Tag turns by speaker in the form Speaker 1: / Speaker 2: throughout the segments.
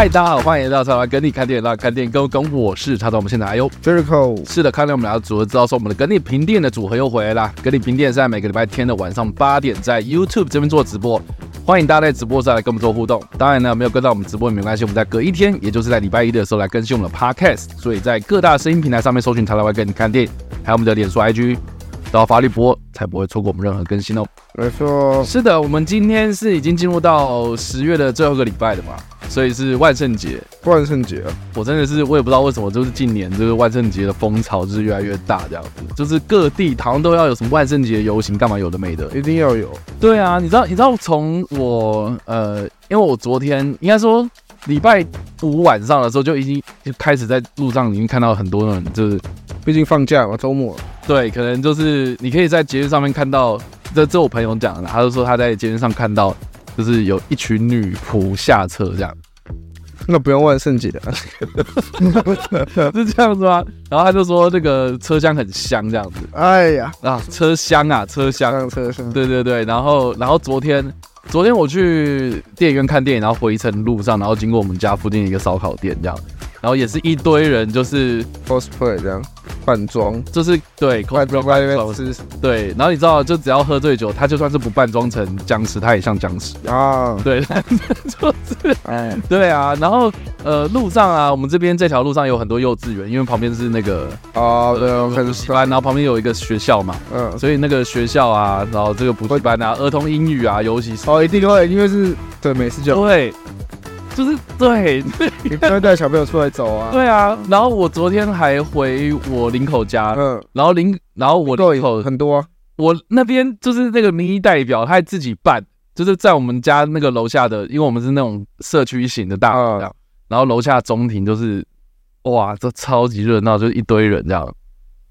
Speaker 1: 嗨，大家好，欢迎来到叉叉跟你看电影，那看电影跟跟我是叉叉。我们现在哎呦
Speaker 2: Jericho，
Speaker 1: 是的，看到我们俩组合知道说我们的跟你评电影的组合又回来了。跟你评电影是在每个礼拜天的晚上八点在 YouTube 这边做直播，欢迎大家在直播上来跟我们做互动。当然呢，没有跟到我们直播也没关系，我们在隔一天，也就是在礼拜一的时候来更新我们的 Podcast。所以在各大声音平台上面搜寻叉叉跟你看电影，还有我们的脸书 IG，都要发立波才不会错过我们任何更新哦。
Speaker 2: 没错，
Speaker 1: 是的，我们今天是已经进入到十月的最后一个礼拜的嘛。所以是万圣节，
Speaker 2: 万圣节啊！
Speaker 1: 我真的是，我也不知道为什么，就是近年这个万圣节的风潮就是越来越大，这样子，就是各地好像都要有什么万圣节游行，干嘛有的没的，
Speaker 2: 一定要有。
Speaker 1: 对啊，你知道，你知道从我呃，因为我昨天应该说礼拜五晚上的时候就已经就开始在路上已经看到很多人，就是
Speaker 2: 毕竟放假嘛，周末。
Speaker 1: 对，可能就是你可以在节日上面看到，这这我朋友讲的，他就说他在节日上看到。就是有一群女仆下车这样，
Speaker 2: 那不用问圣节的，
Speaker 1: 是这样子吗？然后他就说这个车厢很香这样子。
Speaker 2: 哎呀
Speaker 1: 啊，车厢啊，车厢，
Speaker 2: 车厢，
Speaker 1: 对对对。然后，然后昨天，昨天我去电影院看电影，然后回程路上，然后经过我们家附近一个烧烤店这样。然后也是一堆人，就是
Speaker 2: cosplay 这样扮装，
Speaker 1: 就是对 cosplay 对。然后你知道，就只要喝醉酒，他就算是不扮装成僵尸，他也像僵尸啊。对，就是哎，对啊。然后呃，路上啊，我们这边这条路上有很多幼稚园，因为旁边是那个
Speaker 2: 啊，对，很喜欢。
Speaker 1: 然后旁边有一个学校嘛，嗯，所以那个学校啊，然后这个补习班啊，儿童英语啊，尤其是
Speaker 2: 哦，一定会，因为是对美式教育。
Speaker 1: 对。就是对，
Speaker 2: 你不会带小朋友出来走啊？
Speaker 1: 对啊，然后我昨天还回我林口家，嗯，然后林，然后我林口
Speaker 2: 很多，
Speaker 1: 我那边就是那个民意代表，他还自己办，就是在我们家那个楼下的，因为我们是那种社区型的大楼，然后楼下中庭就是，哇，这超级热闹，就是一堆人这样，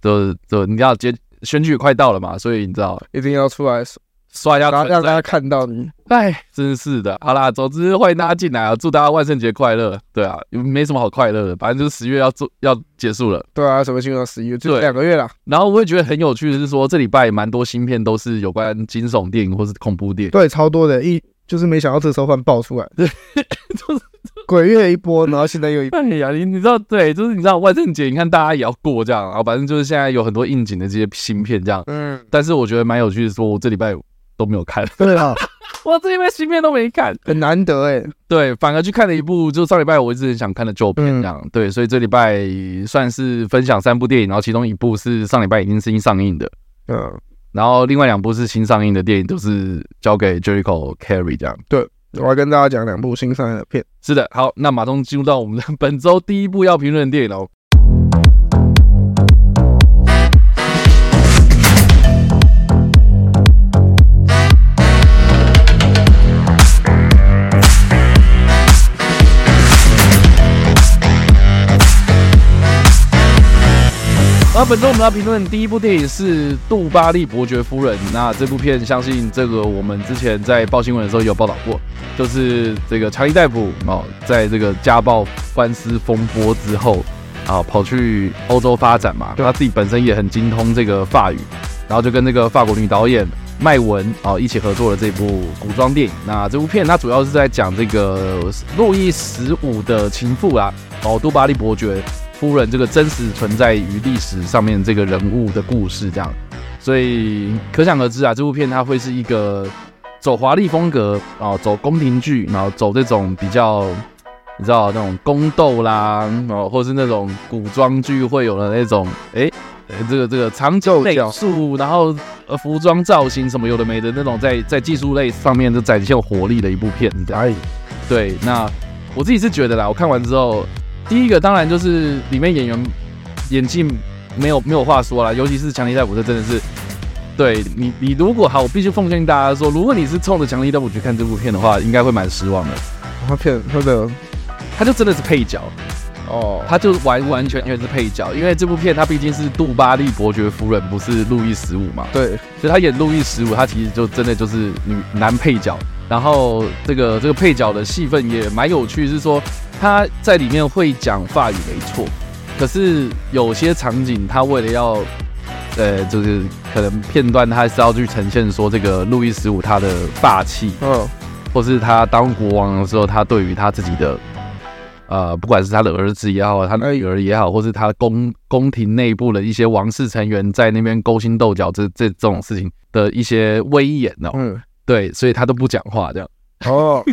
Speaker 1: 就就你知道接选举快到了嘛，所以你知道
Speaker 2: 一定要出来。
Speaker 1: 刷一下，
Speaker 2: 让让大家看到你。
Speaker 1: 哎，真是的。好啦，总之欢迎大家进来啊！祝大家万圣节快乐。对啊，没什么好快乐的，反正就是十月要做要结束了。
Speaker 2: 对啊，什么进入到十一月，就两个月啦。
Speaker 1: 然后我会觉得很有趣的是说，这礼拜蛮多新片都是有关惊悚电影或是恐怖电影。
Speaker 2: 对，超多的，一就是没想到这时候突然爆出来，对，就 是鬼月一波，然后现在又一波。
Speaker 1: 哎呀，你你知道，对，就是你知道万圣节，你看大家也要过这样，啊反正就是现在有很多应景的这些新片这样。嗯，但是我觉得蛮有趣的，说我这礼拜。都没有看，
Speaker 2: 对啊，
Speaker 1: 我这边新片都没看，
Speaker 2: 很难得哎。
Speaker 1: 对，反而去看了一部，就上礼拜我一直很想看的旧片，这样、嗯、对，所以这礼拜算是分享三部电影，然后其中一部是上礼拜已经是新上映的，嗯，然后另外两部是新上映的电影，都是交给 Jericho carry 这样。
Speaker 2: 对，我要跟大家讲两部新上映的片。
Speaker 1: 是的，好，那马上进入到我们的 本周第一部要评论的电影喽。那本周我们要评论的第一部电影是《杜巴利伯爵夫人》。那这部片，相信这个我们之前在报新闻的时候有报道过，就是这个强尼戴普哦，在这个家暴官司风波之后啊，跑去欧洲发展嘛，他自己本身也很精通这个法语，然后就跟那个法国女导演麦文啊一起合作了这部古装电影。那这部片它主要是在讲这个路易十五的情妇啊，哦，杜巴利伯爵。夫人这个真实存在于历史上面这个人物的故事，这样，所以可想而知啊，这部片它会是一个走华丽风格啊，走宫廷剧，然后走这种比较你知道那种宫斗啦，哦，或是那种古装剧会有的那种，哎，这个这个长久美术，然后呃服装造型什么有的没的那种，在在技术类上面就展现活力的一部片。哎，对，那我自己是觉得啦，我看完之后。第一个当然就是里面演员演技没有没有话说啦，尤其是强尼戴普，这真的是对你你如果好，我必须奉劝大家说，如果你是冲着强尼戴普去看这部片的话，应该会蛮失望的。
Speaker 2: 他片他的
Speaker 1: 他就真的是配角哦，他就完完全全是配角，因为这部片他毕竟是杜巴利伯爵夫人，不是路易十五嘛。
Speaker 2: 对，
Speaker 1: 所以他演路易十五，他其实就真的就是女男配角。然后这个这个配角的戏份也蛮有趣，是说。他在里面会讲法语没错，可是有些场景他为了要，呃，就是可能片段他是要去呈现说这个路易十五他的霸气，嗯，或是他当国王的时候他对于他自己的呃，不管是他的儿子也好，他的女儿也好，或是他宫宫廷内部的一些王室成员在那边勾心斗角这这这种事情的一些威严哦，嗯，对，所以他都不讲话这样。哦，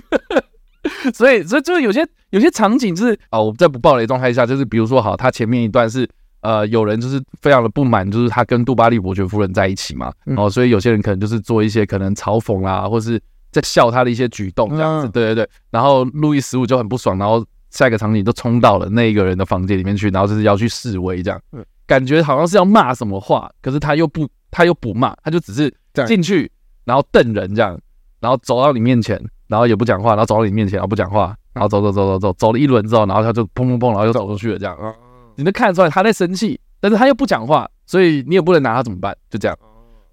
Speaker 1: 所以所以就是有些有些场景就是哦，我在不暴雷状态下，就是比如说好，他前面一段是呃有人就是非常的不满，就是他跟杜巴利伯爵夫人在一起嘛，哦，所以有些人可能就是做一些可能嘲讽啦，或是在笑他的一些举动这样子，对对对，然后路易十五就很不爽，然后。下一个场景就冲到了那一个人的房间里面去，然后就是要去示威，这样，感觉好像是要骂什么话，可是他又不，他又不骂，他就只是进去，然后瞪人这样，然后走到你面前，然后也不讲话，然后走到你面前，然后不讲话，然后走走走走走，走了一轮之后，然后他就砰砰砰，然后又走出去了，这样，你能看得出来他在生气，但是他又不讲话，所以你也不能拿他怎么办，就这样，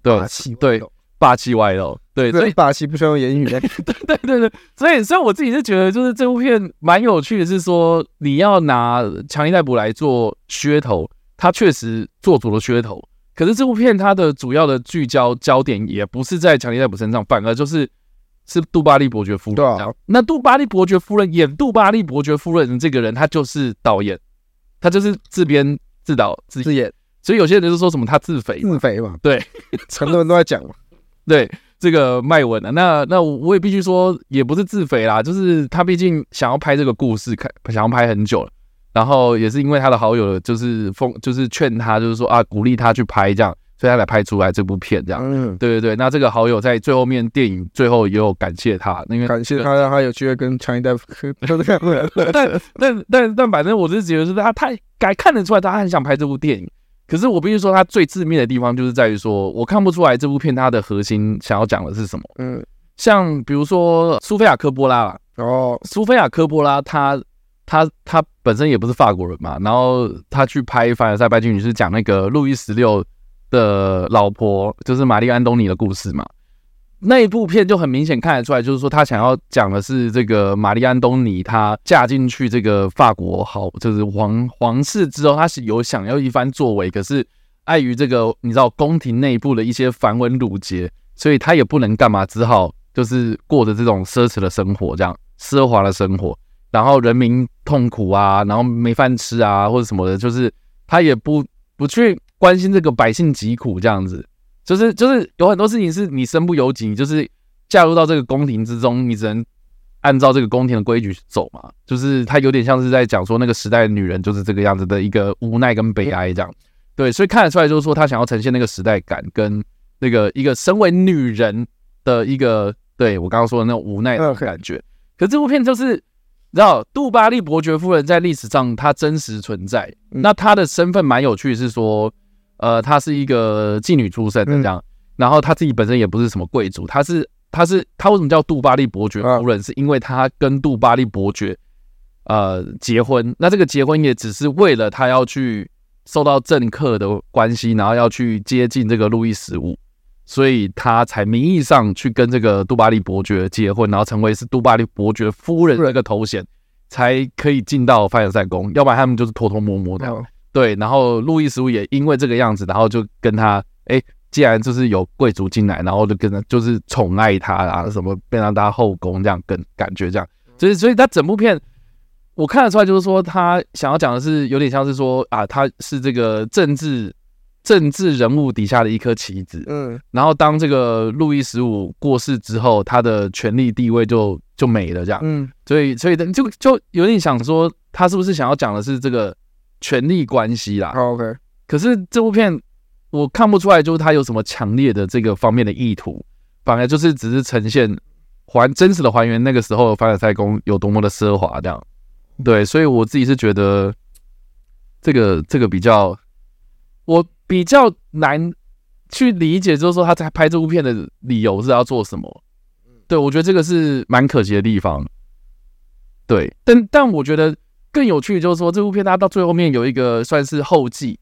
Speaker 1: 对，对。霸气外露，对，所以
Speaker 2: 霸气不需要用言语。
Speaker 1: 对对对对，所以所以我自己是觉得，就是这部片蛮有趣的，是说你要拿强力戴普来做噱头，他确实做足了噱头。可是这部片它的主要的聚焦焦点也不是在强尼戴普身上，反而就是是杜巴利伯爵夫人。对啊，那杜巴利伯爵夫人演杜巴利伯爵夫人这个人，他就是导演，他就是自编自导自演。所以有些人就说什么他自肥，
Speaker 2: 自肥嘛，
Speaker 1: 对，
Speaker 2: 很多人都在讲嘛。
Speaker 1: 对这个麦文啊，那那我也必须说，也不是自肥啦，就是他毕竟想要拍这个故事，看想要拍很久了，然后也是因为他的好友就是奉，就是劝他，就是说啊，鼓励他去拍这样，所以他才拍出来这部片这样。嗯，对对对。那这个好友在最后面电影最后也有感谢他，因为
Speaker 2: 感谢他让他有机会跟强尼戴普就这样。
Speaker 1: 但但但但反正我是觉得是他太该看得出来，他很想拍这部电影。可是我必须说，他最致命的地方就是在于说，我看不出来这部片它的核心想要讲的是什么。嗯，像比如说苏菲亚科波拉哦，苏菲亚科波拉，她他他本身也不是法国人嘛，然后他去拍《凡尔赛拜金女》是讲那个路易十六的老婆，就是玛丽安东尼的故事嘛。那一部片就很明显看得出来，就是说他想要讲的是这个玛丽安东尼，她嫁进去这个法国好，就是皇皇室之后，她是有想要一番作为，可是碍于这个你知道宫廷内部的一些繁文缛节，所以她也不能干嘛，只好就是过着这种奢侈的生活，这样奢华的生活，然后人民痛苦啊，然后没饭吃啊，或者什么的，就是他也不不去关心这个百姓疾苦这样子。就是就是有很多事情是你身不由己，你就是嫁入到这个宫廷之中，你只能按照这个宫廷的规矩走嘛。就是他有点像是在讲说那个时代的女人就是这个样子的一个无奈跟悲哀这样。对，所以看得出来就是说他想要呈现那个时代感跟那个一个身为女人的一个对我刚刚说的那种无奈的感觉。可这部片就是你知道杜巴利伯爵夫人在历史上她真实存在，那她的身份蛮有趣，是说。呃，她是一个妓女出身的这样，然后她自己本身也不是什么贵族，她是她是她为什么叫杜巴利伯爵夫人？是因为她跟杜巴利伯爵呃结婚，那这个结婚也只是为了她要去受到政客的关系，然后要去接近这个路易十五，所以他才名义上去跟这个杜巴利伯爵结婚，然后成为是杜巴利伯爵夫人这个头衔，才可以进到凡尔赛宫，要不然他们就是偷偷摸摸的。对，然后路易十五也因为这个样子，然后就跟他，哎，既然就是有贵族进来，然后就跟他就是宠爱他啊，什么变成他后宫这样，跟感觉这样，所以所以他整部片我看得出来，就是说他想要讲的是有点像是说啊，他是这个政治政治人物底下的一颗棋子，嗯，然后当这个路易十五过世之后，他的权力地位就就没了，这样，嗯，所以所以就就有点想说，他是不是想要讲的是这个。权力关系啦
Speaker 2: ，OK。
Speaker 1: 可是这部片我看不出来，就是他有什么强烈的这个方面的意图，反而就是只是呈现还真实的还原那个时候凡尔赛宫有多么的奢华这样。对，所以我自己是觉得这个这个比较我比较难去理解，就是说他在拍这部片的理由是要做什么？对，我觉得这个是蛮可惜的地方。对，但但我觉得。更有趣的就是说，这部片它到最后面有一个算是后记，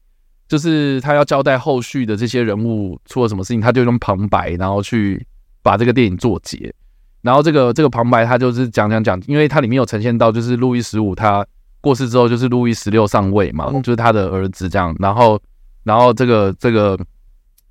Speaker 1: 就是他要交代后续的这些人物出了什么事情，他就用旁白，然后去把这个电影做结。然后这个这个旁白他就是讲讲讲，因为它里面有呈现到，就是路易十五他过世之后，就是路易十六上位嘛，就是他的儿子这样。然后然后这个这个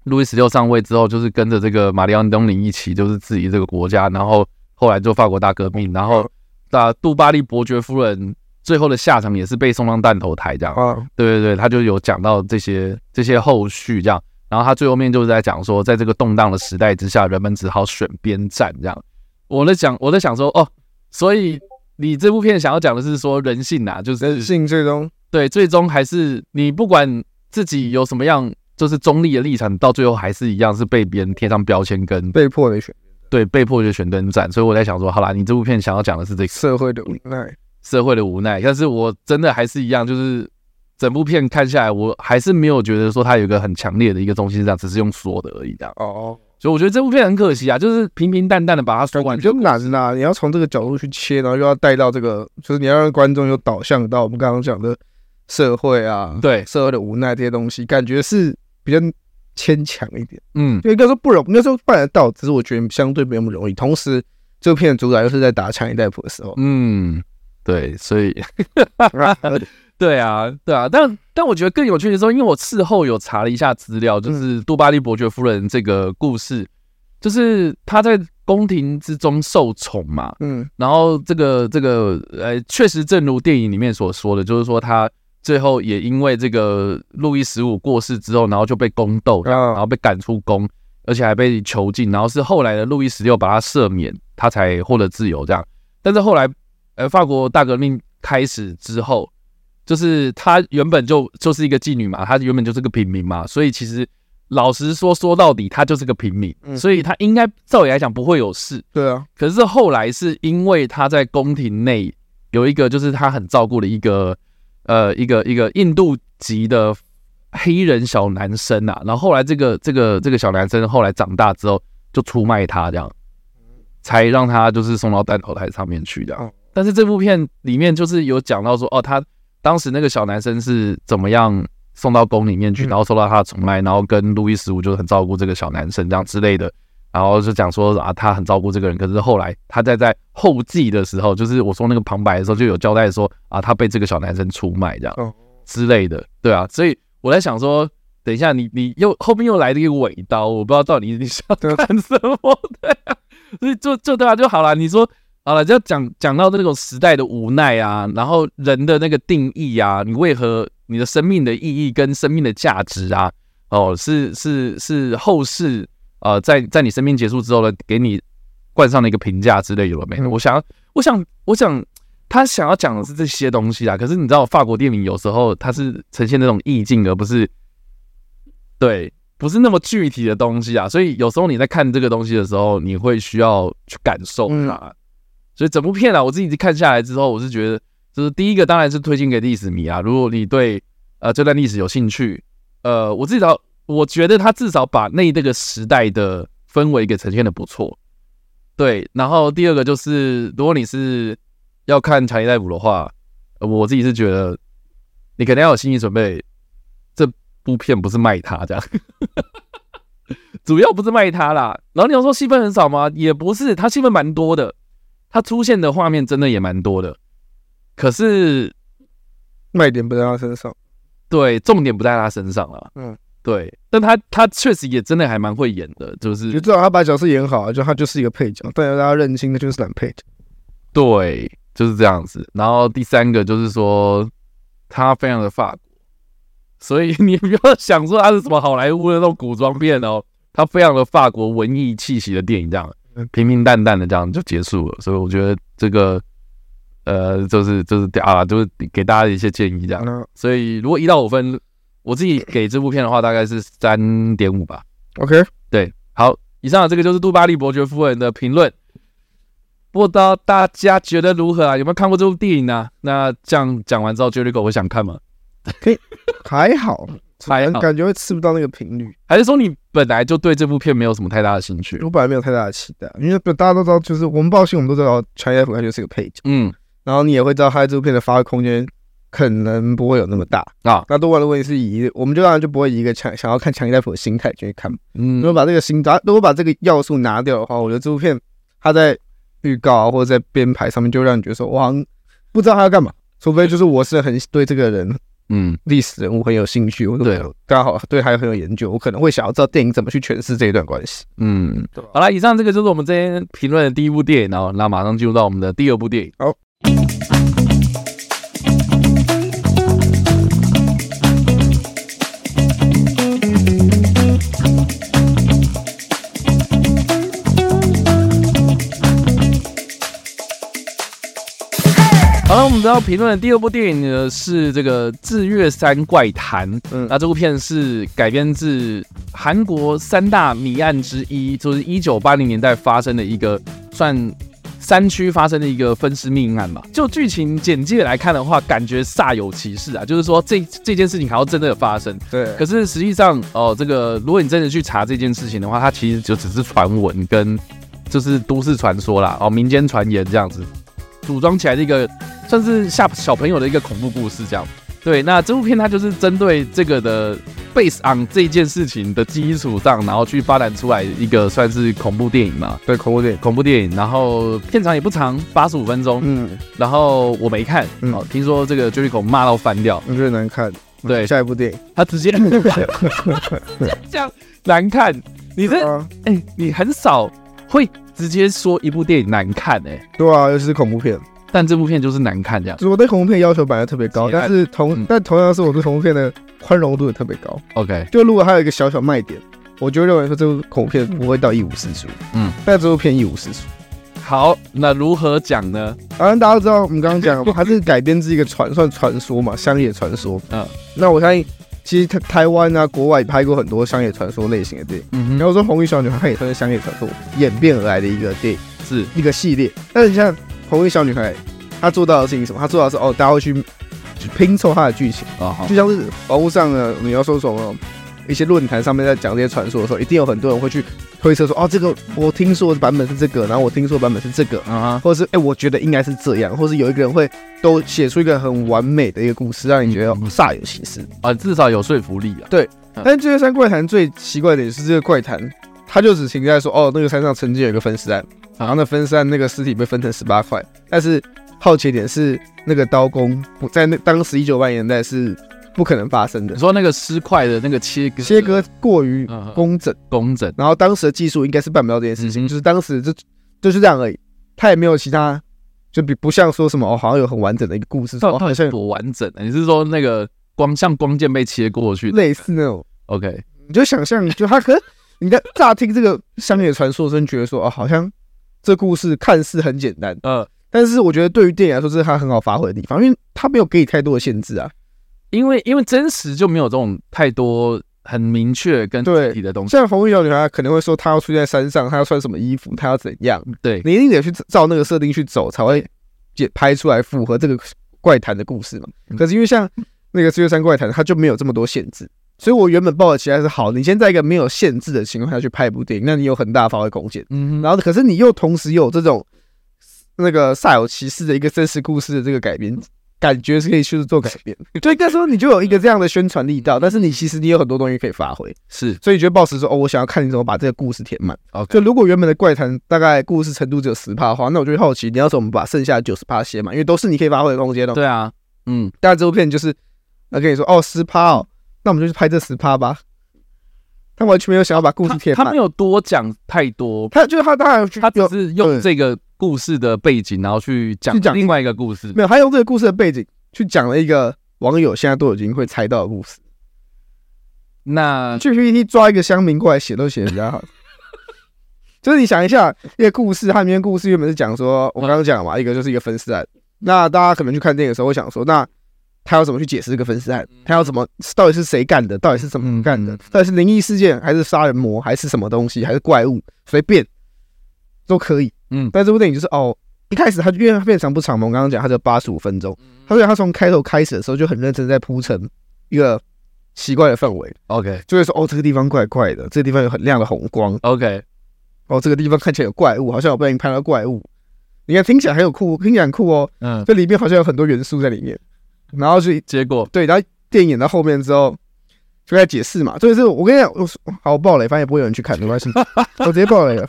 Speaker 1: 路易十六上位之后，就是跟着这个玛丽安东尼一起，就是质疑这个国家。然后后来就法国大革命，然后那杜巴利伯爵夫人。最后的下场也是被送上弹头台这样。
Speaker 2: 啊，
Speaker 1: 对对对，他就有讲到这些这些后续这样。然后他最后面就是在讲说，在这个动荡的时代之下，人们只好选边站这样。我在讲，我在想说，哦，所以你这部片想要讲的是说人性呐，就是
Speaker 2: 人性最终
Speaker 1: 对，最终还是你不管自己有什么样，就是中立的立场，到最后还是一样是被别人贴上标签跟
Speaker 2: 被迫的选，
Speaker 1: 对，被迫就选边站。所以我在想说，好啦，你这部片想要讲的是这个
Speaker 2: 社会的无奈，
Speaker 1: 社会的无奈。但是我真的还是一样，就是整部片看下来，我还是没有觉得说它有一个很强烈的一个东西是这样，只是用说的而已这样。
Speaker 2: 哦。
Speaker 1: 所以我觉得这部片很可惜啊，就是平平淡淡的把它说完，
Speaker 2: 就难啦。你要从这个角度去切，然后又要带到这个，就是你要让观众有导向到我们刚刚讲的社会啊，
Speaker 1: 对
Speaker 2: 社会的无奈这些东西，感觉是比较牵强一点。
Speaker 1: 嗯，
Speaker 2: 应该说不容，应该说办得到，只是我觉得相对没那么容易。同时，这部片的主宰又是在打强尼戴普的时候，
Speaker 1: 嗯，对，所以。对啊，对啊，但但我觉得更有趣的是说，因为我事后有查了一下资料，就是杜巴利伯爵夫人这个故事，就是她在宫廷之中受宠嘛，嗯，然后这个这个呃，确实正如电影里面所说的，就是说她最后也因为这个路易十五过世之后，然后就被宫斗，然后被赶出宫，而且还被囚禁，然后是后来的路易十六把他赦免，他才获得自由这样。但是后来呃，法国大革命开始之后。就是她原本就就是一个妓女嘛，她原本就是个平民嘛，所以其实老实说，说到底她就是个平民，所以她应该照理来讲不会有事。
Speaker 2: 对啊，
Speaker 1: 可是后来是因为她在宫廷内有一个就是她很照顾的一个呃一个一个印度籍的黑人小男生啊，然后后来这个这个这个小男生后来长大之后就出卖他这样，才让他就是送到弹头台上面去这样。但是这部片里面就是有讲到说哦他。当时那个小男生是怎么样送到宫里面去，然后受到他的宠爱，然后跟路易十五就很照顾这个小男生这样之类的，然后就讲说啊，他很照顾这个人。可是后来他在在后记的时候，就是我说那个旁白的时候，就有交代说啊，他被这个小男生出卖这样之类的，对啊。所以我在想说，等一下你你又后面又来了一个尾刀，我不知道到底你想干什么，对啊。所以就就对啊，就好了。你说。好了，就讲讲到这种时代的无奈啊，然后人的那个定义啊，你为何你的生命的意义跟生命的价值啊，哦，是是是后世呃，在在你生命结束之后呢，给你冠上了一个评价之类有了没？我想，我想，我想，他想要讲的是这些东西啊。可是你知道，法国电影有时候它是呈现那种意境，而不是对，不是那么具体的东西啊。所以有时候你在看这个东西的时候，你会需要去感受它。所以整部片啊，我自己看下来之后，我是觉得，就是第一个当然是推荐给历史迷啊。如果你对呃这段历史有兴趣，呃，我至少我觉得他至少把那那个时代的氛围给呈现的不错。对，然后第二个就是，如果你是要看强尼戴普的话，我自己是觉得你肯定要有心理准备，这部片不是卖他这样，主要不是卖他啦。然后你要说戏份很少吗？也不是，他戏份蛮多的。他出现的画面真的也蛮多的，可是
Speaker 2: 卖点不在他身上，
Speaker 1: 对，重点不在他身上了。嗯，对，但他他确实也真的还蛮会演的，就是
Speaker 2: 就知道他把角色演好，就他就是一个配角，但要大家认清的就是男配角。
Speaker 1: 对，就是这样子。然后第三个就是说他非常的法国，所以 你不要想说他是什么好莱坞的那种古装片哦，他非常的法国文艺气息的电影这样。平平淡淡的这样就结束了，所以我觉得这个呃，就是就是啊，就是给大家一些建议这样。所以如果一到五分，我自己给这部片的话，大概是三点五吧。
Speaker 2: OK，
Speaker 1: 对，好，以上的这个就是杜巴利伯爵夫人的评论。不知道大家觉得如何啊？有没有看过这部电影啊？那这样讲完之后，Jericho 会想看吗？
Speaker 2: 可以，还好。还感觉会吃不到那个频率，
Speaker 1: 还是说你本来就对这部片没有什么太大的兴趣？
Speaker 2: 我本来没有太大的期待，因为大家都知道，就是我们报信，我们都知道强尼戴普他就是个配角，嗯，然后你也会知道他这部片的发挥空间可能不会有那么大啊。那多半的问题是以，我们就当然就不会以一个强想要看强尼戴普的心态去看，嗯，如果把这个心，如果把这个要素拿掉的话，我觉得这部片它在预告啊或者在编排上面就让你觉得说哇，不知道他要干嘛，除非就是我是很对这个人。嗯，历史人物很有兴趣，我对刚好对他很有研究，我可能会想要知道电影怎么去诠释这一段关系。嗯，
Speaker 1: 好了，以上这个就是我们今天评论的第一部电影，然后那马上进入到我们的第二部电影。好，好了，我们知道评论的第二部电影呢是这个《智月山怪谈》。嗯，那这部片是改编自韩国三大谜案之一，就是一九八零年代发生的一个算。山区发生的一个分尸命案嘛，就剧情简介来看的话，感觉煞有其事啊。就是说这这件事情还要真的有发生，对。可是实际上，哦，这个如果你真的去查这件事情的话，它其实就只是传闻跟就是都市传说啦，哦，民间传言这样子组装起来的一个算是吓小朋友的一个恐怖故事这样。对，那这部片它就是针对这个的。Based on 这件事情的基础上，然后去发展出来一个算是恐怖电影嘛？
Speaker 2: 对，恐怖电影，
Speaker 1: 恐怖电影。然后片长也不长，八十五分钟。嗯，然后我没看，嗯、哦，听说这个 Jericho 骂到翻掉，
Speaker 2: 我觉得难看。
Speaker 1: 对，
Speaker 2: 下一部电影
Speaker 1: 他直接这样难看。你这哎、欸，你很少会直接说一部电影难看哎、欸。
Speaker 2: 对啊，尤其是恐怖片。
Speaker 1: 但这部片就是难看，这样。
Speaker 2: 我对恐怖片要求本来特别高，但是同、嗯、但同样是我对恐怖片的宽容度也特别高。
Speaker 1: OK，
Speaker 2: 就如果还有一个小小卖点，我就认为说这部恐怖片不会到一无是处。嗯，但这部片一无是处。
Speaker 1: 好，那如何讲呢？
Speaker 2: 反正大家都知道，我们刚刚讲，它是改编自一个传算传说嘛，乡野传说。嗯，那我相信，其实台台湾啊，国外拍过很多乡野传说类型的电影。嗯哼，然后说《红衣小女孩》它也算是乡野传说演变而来的一个电影，是一个系列。但是你像。红衣小女孩，她做到的事情是什么？她做到的是哦，大家会去拼凑她的剧情啊，就像是网络上的，你要说什么一些论坛上面在讲这些传说的时候，一定有很多人会去推测说，哦，这个我听说的版本是这个，然后我听说的版本是这个啊，或者是哎、欸，我觉得应该是这样，或是有一个人会都写出一个很完美的一个故事，让你觉得煞有其事啊，
Speaker 1: 至少有说服力啊。
Speaker 2: 对，但是《智月山怪谈》最奇怪的也是这个怪谈，它就只停在说，哦，那个山上曾经有一个分尸案。然后那分散那个尸体被分成十八块，但是好奇点是那个刀工不在那当时一九八零年代是不可能发生的。
Speaker 1: 你说那个尸块的那个切割
Speaker 2: 切割过于工整
Speaker 1: 工整，
Speaker 2: 然后当时的技术应该是办不到这件事情，就是当时就就是这样而已，他也没有其他，就比不像说什么哦，好像有很完整的一个故事，
Speaker 1: 到底是多完整？你是说那个光像光剑被切过去，
Speaker 2: 类似那种
Speaker 1: ？OK，
Speaker 2: 你就想象，就他可能你在乍听这个乡野传说，真觉得说哦，好像。这故事看似很简单，嗯，但是我觉得对于电影来说，这是它很好发挥的地方，因为它没有给你太多的限制啊。
Speaker 1: 因为因为真实就没有这种太多很明确跟具体的东西。
Speaker 2: 像红衣小女孩可能会说，她要出现在山上，她要穿什么衣服，她要怎样？
Speaker 1: 对，
Speaker 2: 你一定得去照那个设定去走，才会拍出来符合这个怪谈的故事嘛。可是因为像那个《四月山怪谈》，它就没有这么多限制。所以，我原本抱的期待是好，你先在一个没有限制的情况下去拍一部电影，那你有很大发挥空间。嗯哼，然后，可是你又同时有这种那个煞有其事的一个真实故事的这个改编，感觉是可以去做改编。就应该说，你就有一个这样的宣传力道，但是你其实你有很多东西可以发挥。
Speaker 1: 是，
Speaker 2: 所以觉得抱持说，哦，我想要看你怎么把这个故事填满。OK，就如果原本的怪谈大概故事程度只有十趴的话，那我就会好奇你要怎么把剩下的九十趴写满，因为都是你可以发挥的空间哦。
Speaker 1: 对啊，嗯，
Speaker 2: 但这部片就是，那跟你说，哦，十趴哦。那我们就去拍这十趴吧。他完全没有想要把故事填满，
Speaker 1: 他没有多讲太多。
Speaker 2: 他就是他当然
Speaker 1: 他只是用这个故事的背景，然后去讲另外一个故事。
Speaker 2: 没有，他用这个故事的背景去讲了一个网友现在都已经会猜到的故事。
Speaker 1: 那
Speaker 2: 去 PPT 抓一个乡民过来写都写得比较好。就是你想一下，一个故事，它里面故事原本是讲说，我刚刚讲了嘛，一个就是一个分尸案。那大家可能去看电影的时候会想说，那。他要怎么去解释这个分尸案？他要怎么？到底是谁干的？到底是怎么干的？到底是灵异事件，还是杀人魔，还是什么东西，还是怪物？随便都可以。嗯，但这部电影就是哦，一开始他就因为它片长不长嘛，我刚刚讲它就八十五分钟，他说他从开头开始的时候就很认真在铺陈一个奇怪的氛围。
Speaker 1: OK，
Speaker 2: 就会说哦，这个地方怪怪的，这个地方有很亮的红光。
Speaker 1: OK，
Speaker 2: 哦，这个地方看起来有怪物，好像有被人拍到怪物。你看听起来很有酷，听起来很酷哦。嗯，这里面好像有很多元素在里面。然后就结果对，然后电影演到后面之后就在解释嘛，所以是我跟你讲，我说好爆雷，反正也不会有人去看，没关系，我直接爆雷了。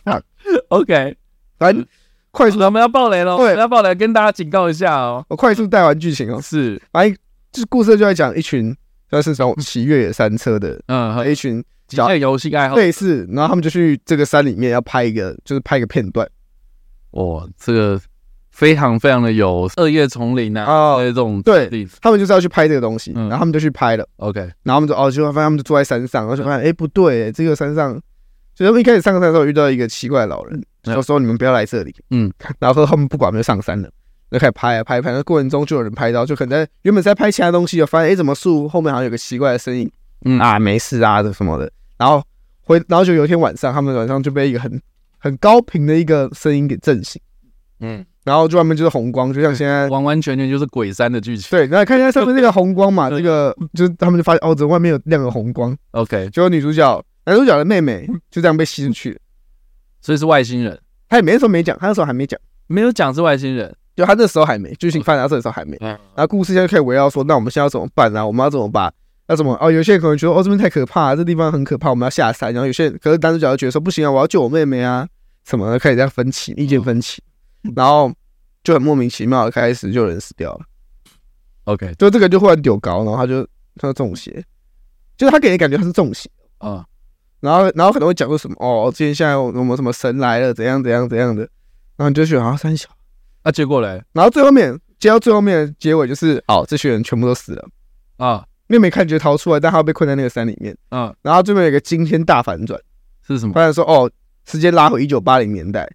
Speaker 1: OK，
Speaker 2: 反正快速，
Speaker 1: 我们要爆雷了，对，要爆雷，跟大家警告一下哦。
Speaker 2: 我快速带完剧情哦，是，反正就是故事就在讲一群，就是从骑越野山车的，嗯，和一群小
Speaker 1: 游戏爱好
Speaker 2: 类似，然后他们就去这个山里面要拍一个，就是拍一个片段。
Speaker 1: 哇，这个。非常非常的有恶夜丛林啊，哦，这种
Speaker 2: 对，他们就是要去拍这个东西，嗯、然后他们就去拍了。
Speaker 1: OK，
Speaker 2: 然后他们就哦，就发现他们就坐在山上，然后就发现哎、欸、不对，这个山上，所以他们一开始上山的时候遇到一个奇怪的老人，就、嗯、说你们不要来这里，嗯，然后他们不管，就上山了。就开始拍啊拍拍，那过程中就有人拍到，就可能在原本在拍其他东西，就发现哎、欸，怎么树后面好像有个奇怪的声音？嗯啊，没事啊这什么的。然后回，然后就有一天晚上，他们晚上就被一个很很高频的一个声音给震醒。嗯，然后就外面就是红光，就像现在
Speaker 1: 完完全全就是鬼山的剧情。
Speaker 2: 对，那看一下上面那个红光嘛，这个就是他们就发现哦，这外面有亮个红光。
Speaker 1: OK，
Speaker 2: 结果女主角男主角的妹妹就这样被吸进去了，
Speaker 1: 所以是外星人。
Speaker 2: 他也没那时候没讲，他那时候还没讲，
Speaker 1: 没有讲是外星人。
Speaker 2: 就他那时候还没剧情发展到这时候还没，然后故事现在可以围绕说，那我们现在要怎么办啊？我们要怎么办？要怎么？哦，有些人可能觉得哦这边太可怕，这地方很可怕，我们要下山。然后有些人可是男主角就觉得说不行啊，我要救我妹妹啊，什么的，开始这样分歧，意见分歧，然后就很莫名其妙的开始就有人死掉了。
Speaker 1: OK，
Speaker 2: 就这个就忽然丢高，然后他就他就中邪，就是他给人感觉他是中邪啊，然后然后可能会讲说什么哦，今天现在我们什么神来了，怎样怎样怎样的，然后你就觉得啊三小。
Speaker 1: 啊，结果嘞，
Speaker 2: 然后最后面接到最后面的结尾就是，哦，这些人全部都死了啊！妹妹看觉逃出来，但他被困在那个山里面啊。然后最后有一个惊天大反转，
Speaker 1: 是什么？
Speaker 2: 发现说，哦，时间拉回一九八零年代，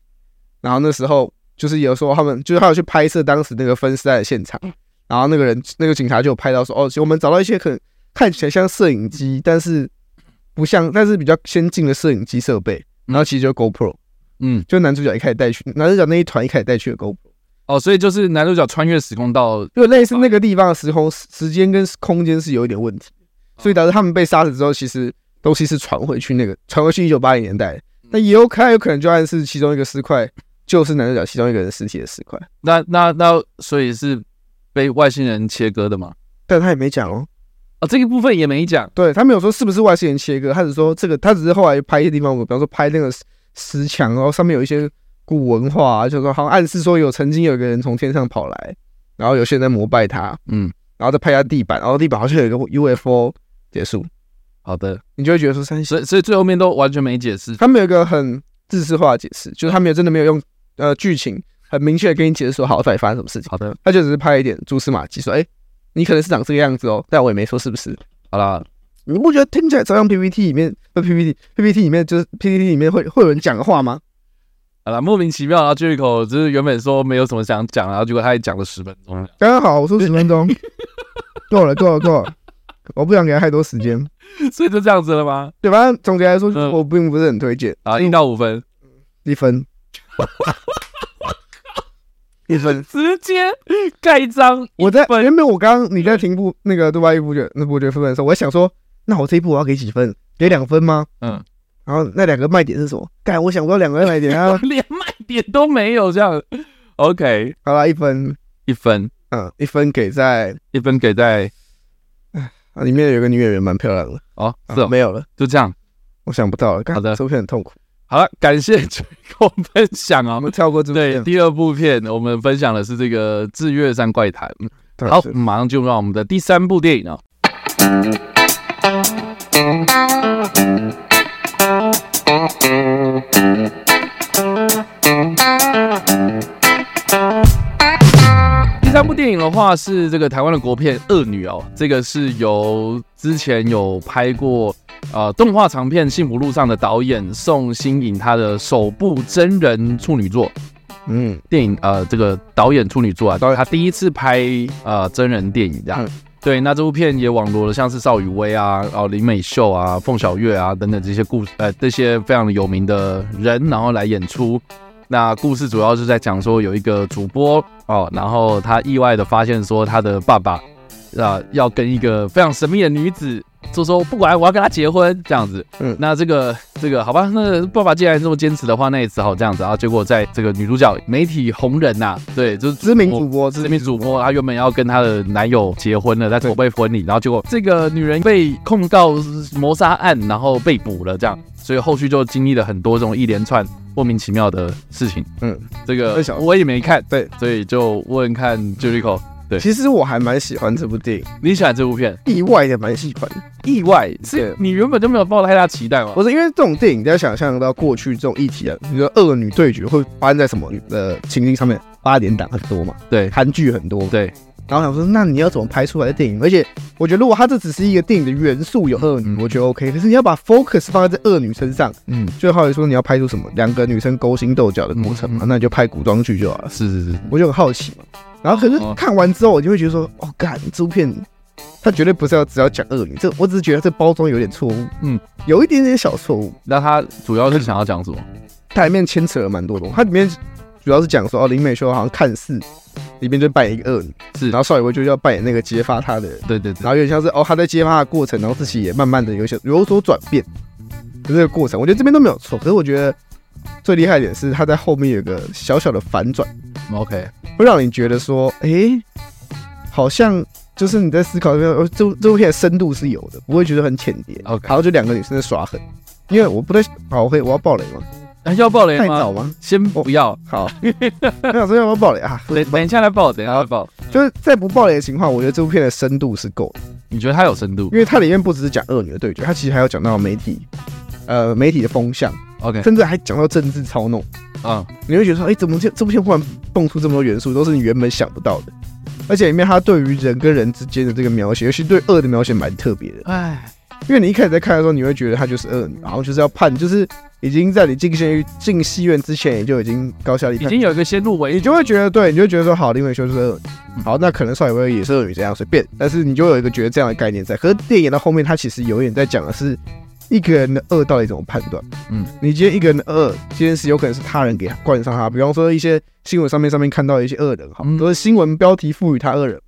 Speaker 2: 然后那时候就是有说他们就是他有去拍摄当时那个分尸案的现场，然后那个人那个警察就有拍到说，哦，我们找到一些可能看起来像摄影机，但是不像，但是比较先进的摄影机设备，然后其实就 GoPro，嗯，就男主角一开始带去，男主角那一团一开始带去的 GoPro。
Speaker 1: 哦，所以就是男主角穿越时空到，
Speaker 2: 就类似那个地方的时空时间跟空间是有一点问题，所以导致他们被杀死之后，其实东西是传回去那个传回去一九八零年代，那也有可能有可能就暗示其中一个尸块就是男主角其中一个人尸体的尸块。
Speaker 1: 那那那所以是被外星人切割的吗？
Speaker 2: 但他也没讲哦，
Speaker 1: 啊，这个部分也没讲，
Speaker 2: 对他没有说是不是外星人切割，他只说这个他只是后来拍一些地方，我比方说拍那个石墙，然后上面有一些。古文化啊，就是说好像暗示说有曾经有一个人从天上跑来，然后有些人在膜拜他，嗯，然后再拍下地板，然后地板好像有一个 UFO 结束。
Speaker 1: 好的，
Speaker 2: 你就会觉得说三，
Speaker 1: 所以所以最后面都完全没解释，
Speaker 2: 他们有一个很自私化的解释，就是他们有真的没有用呃剧情很明确的跟你解释说好到底发生什么事情。
Speaker 1: 好的，
Speaker 2: 他就只是拍一点蛛丝马迹，说哎、欸，你可能是长这个样子哦，但我也没说是不是。
Speaker 1: 好啦，
Speaker 2: 你不觉得听起来超像 PPT 里面不 PPT PPT 里面就是 PPT 里面会会有人讲的话吗？
Speaker 1: 好了，莫名其妙，然后 Jericho 就是原本说没有什么想讲，然后结果他也讲了十分钟。
Speaker 2: 刚刚好，我说十分钟，够了，够了，够了，我不想给他太多时间，
Speaker 1: 所以就这样子了吗？
Speaker 2: 对，反正总结来说，嗯、我并不是很推荐。
Speaker 1: 啊，一到五分，
Speaker 2: 一分，一分，
Speaker 1: 直接盖章。
Speaker 2: 我在原本我刚刚你在听部那个杜巴伊伯爵那伯爵夫人的时候，我在想说，那我这一步我要给几分？给两分吗？嗯。然后那两个卖点是什么？干，我想不到两个卖点啊，
Speaker 1: 连卖点都没有这样。OK，
Speaker 2: 好了，一分，
Speaker 1: 一分，
Speaker 2: 嗯，一分给在，
Speaker 1: 一分给在，
Speaker 2: 啊，里面有个女演员蛮漂亮的
Speaker 1: 哦，是哦，
Speaker 2: 没有了，
Speaker 1: 就这样，
Speaker 2: 我想不到了。
Speaker 1: 好的，
Speaker 2: 这部片很痛苦。
Speaker 1: 好了，感谢最后分享啊，
Speaker 2: 我们跳过这部。
Speaker 1: 对，第二部片我们分享的是这个《智月山怪谈》。好，马上就到我们的第三部电影啊。第三部电影的话是这个台湾的国片《恶女》哦，这个是由之前有拍过呃动画长片《幸福路上》的导演宋欣颖他的首部真人处女作，嗯，电影呃这个导演处女作啊，导演他第一次拍呃真人电影这样。对，那这部片也网罗了像是邵雨薇啊、哦林美秀啊、凤小岳啊等等这些故事，呃，这些非常有名的人，然后来演出。那故事主要是在讲说有一个主播哦，然后他意外的发现说他的爸爸啊要跟一个非常神秘的女子。就说不管我要跟他结婚这样子，嗯，那这个这个好吧，那爸爸既然这么坚持的话，那也只好这样子。然后结果在这个女主角媒体红人呐、啊，对，就是知名主播，知名主播，她原本要跟她的男友结婚了，在筹备婚礼，然后结果这个女人被控告谋杀案，然后被捕了，这样，所以后续就经历了很多这种一连串莫名其妙的事情。嗯，这个我也没看，对，所以就问看 Jericho。对，其实我还蛮喜欢这部电影。你喜欢这部片？意外的蛮喜欢。意外是你原本就没有抱太大期待吗？不是，因为这种电影，你要想象到过去这种议题啊，比如说恶女对决会发生在什么的情境上面？八点档很多嘛，对，韩剧很多，对。
Speaker 2: 然后想说，那你要怎么拍出来的电影？而且我觉得，如果它这只是一个电影的元素有恶女，我觉得 OK。可是你要把 focus 放在这恶女身上，嗯，就好比说你要拍出什么两个女生勾心斗角的过程嘛，那你就拍古装剧就好了。
Speaker 1: 是是是，
Speaker 2: 我就很好奇嘛。然后可是看完之后，我就会觉得说，哦，干，这部片它绝对不是要只要讲恶女，这我只是觉得这包装有点错误，嗯，有一点点小错误。
Speaker 1: 那它主要是想要讲什么？
Speaker 2: 它里面牵扯了蛮多东西，它里面。主要是讲说哦，林美秀好像看似里面就扮演一个恶女，是，然后邵雨薇就要扮演那个揭发她的人，
Speaker 1: 对对对，
Speaker 2: 然后有点像是哦，她在揭发的过程，然后自己也慢慢的有些有所转变，就这个过程，我觉得这边都没有错，可是我觉得最厉害一点是他在后面有个小小的反转
Speaker 1: ，OK，
Speaker 2: 会让你觉得说，哎、欸，好像就是你在思考这边，哦，这这部片的深度是有的，不会觉得很浅碟，OK，然后就两个女生在耍狠，因为我不太好，我会我要爆雷吗？
Speaker 1: 要爆雷吗？
Speaker 2: 太早吗？
Speaker 1: 先不要。
Speaker 2: 好，我想说要不要爆雷啊？
Speaker 1: 等等一下来爆，等一下来爆。
Speaker 2: 就是在不爆雷的情况，我觉得这部片的深度是够的。
Speaker 1: 你觉得它有深度？
Speaker 2: 因为它里面不只是讲恶女的对决，它其实还要讲到媒体，呃，媒体的风向。
Speaker 1: OK，
Speaker 2: 甚至还讲到政治操弄。啊，你会觉得说，哎，怎么这这部片忽然蹦出这么多元素，都是你原本想不到的。而且里面它对于人跟人之间的这个描写，尤其对恶的描写蛮特别的。哎，因为你一开始在看的时候，你会觉得她就是恶女，然后就是要判，就是。已经在你进戏进戏院之前，也就已经高下立判，
Speaker 1: 已经有一个先入为主，
Speaker 2: 你就会觉得，对，你就觉得说，好，林伟修就是恶女，好，那可能邵雨薇也是恶女这样随便，但是你就有一个觉得这样的概念在。可是电影到后面，它其实有点在讲的是一个人的恶到底怎么判断。嗯，你今天一个人的恶，今天是有可能是他人给他冠上他，比方说一些新闻上面上面看到一些恶人，哈，都是新闻标题赋予他恶人。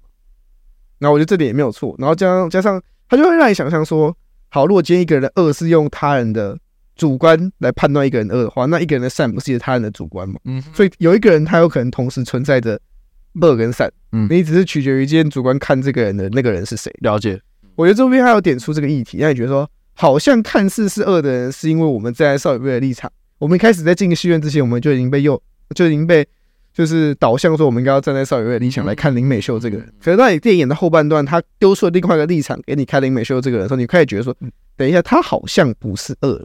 Speaker 2: 那我觉得这点也没有错。然后加上加上，他就会让你想象说，好，如果今天一个人的恶是用他人的。主观来判断一个人恶的话，那一个人的善不是他人的主观吗？嗯，所以有一个人他有可能同时存在着恶跟善，嗯，你只是取决于今天主观看这个人的那个人是谁。
Speaker 1: 了解，
Speaker 2: 我觉得这边还有点出这个议题，让你觉得说，好像看似是恶的人，是因为我们站在少女辈的立场，我们一开始在进戏院之前，我们就已经被诱，就已经被就是导向说，我们应该要站在少爷的立场来看林美秀这个人。可是当你电影的后半段，他丢出了另外一个立场给你看林美秀这个人的时候，你开始觉得说，等一下，他好像不是恶。